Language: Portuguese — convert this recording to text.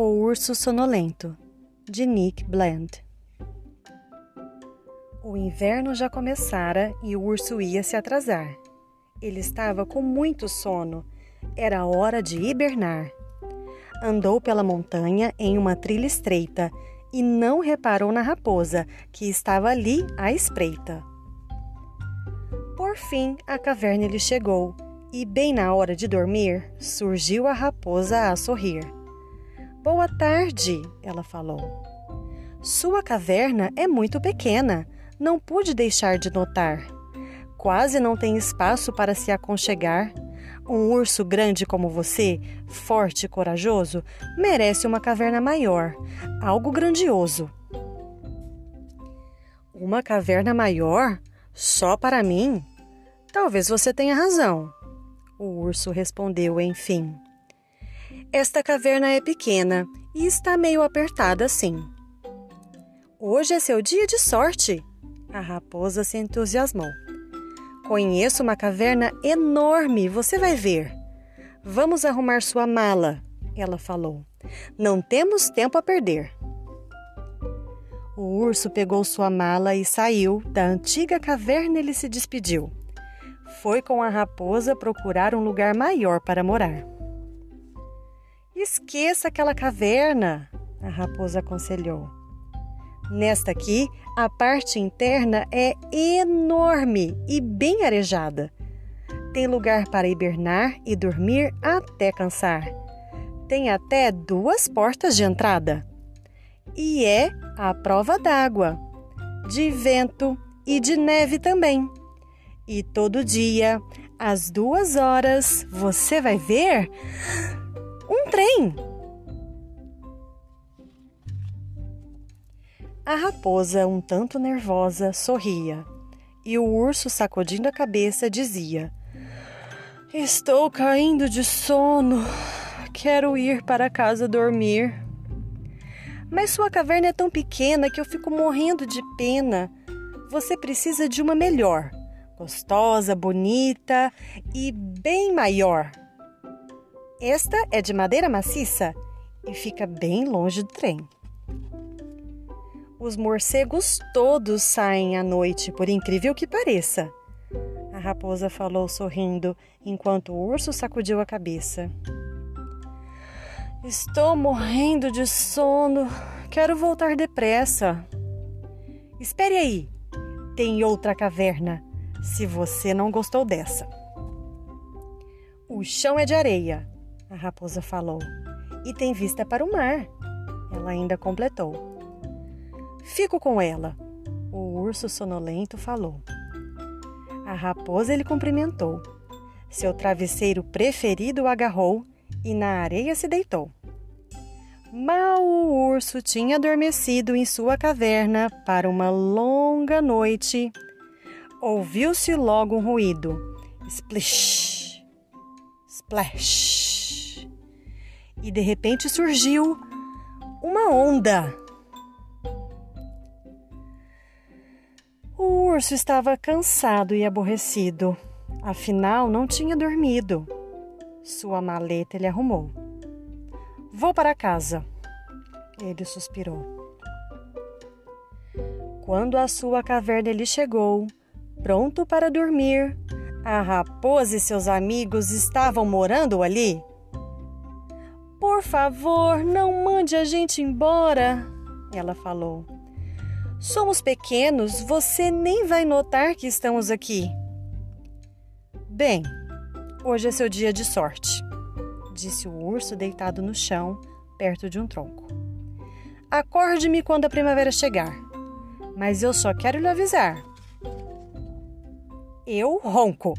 O Urso Sonolento, de Nick Bland. O inverno já começara e o urso ia se atrasar. Ele estava com muito sono. Era hora de hibernar. Andou pela montanha em uma trilha estreita e não reparou na raposa, que estava ali à espreita. Por fim, a caverna lhe chegou, e bem na hora de dormir, surgiu a raposa a sorrir. Boa tarde, ela falou. Sua caverna é muito pequena, não pude deixar de notar. Quase não tem espaço para se aconchegar. Um urso grande como você, forte e corajoso, merece uma caverna maior, algo grandioso. Uma caverna maior? Só para mim? Talvez você tenha razão. O urso respondeu enfim. Esta caverna é pequena e está meio apertada assim. Hoje é seu dia de sorte. A raposa se entusiasmou. Conheço uma caverna enorme, você vai ver. Vamos arrumar sua mala, ela falou. Não temos tempo a perder. O urso pegou sua mala e saiu da antiga caverna. Ele se despediu. Foi com a raposa procurar um lugar maior para morar. Esqueça aquela caverna, a raposa aconselhou. Nesta aqui, a parte interna é enorme e bem arejada. Tem lugar para hibernar e dormir até cansar. Tem até duas portas de entrada. E é a prova d'água, de vento e de neve também. E todo dia, às duas horas, você vai ver um trem. A raposa, um tanto nervosa, sorria, e o urso, sacudindo a cabeça, dizia: Estou caindo de sono. Quero ir para casa dormir. Mas sua caverna é tão pequena que eu fico morrendo de pena. Você precisa de uma melhor, gostosa, bonita e bem maior. Esta é de madeira maciça e fica bem longe do trem. Os morcegos todos saem à noite, por incrível que pareça. A raposa falou sorrindo, enquanto o urso sacudiu a cabeça. Estou morrendo de sono. Quero voltar depressa. Espere aí. Tem outra caverna, se você não gostou dessa. O chão é de areia, a raposa falou. E tem vista para o mar. Ela ainda completou. Fico com ela. O urso sonolento falou. A raposa ele cumprimentou. Seu travesseiro preferido o agarrou e na areia se deitou. Mal o urso tinha adormecido em sua caverna para uma longa noite, ouviu-se logo um ruído. Splish! Splash! E de repente surgiu uma onda. O urso estava cansado e aborrecido, afinal não tinha dormido. Sua maleta ele arrumou. Vou para casa, ele suspirou. Quando a sua caverna lhe chegou, pronto para dormir, a raposa e seus amigos estavam morando ali. Por favor, não mande a gente embora, ela falou. Somos pequenos, você nem vai notar que estamos aqui. Bem, hoje é seu dia de sorte, disse o urso deitado no chão, perto de um tronco. Acorde-me quando a primavera chegar, mas eu só quero lhe avisar. Eu ronco.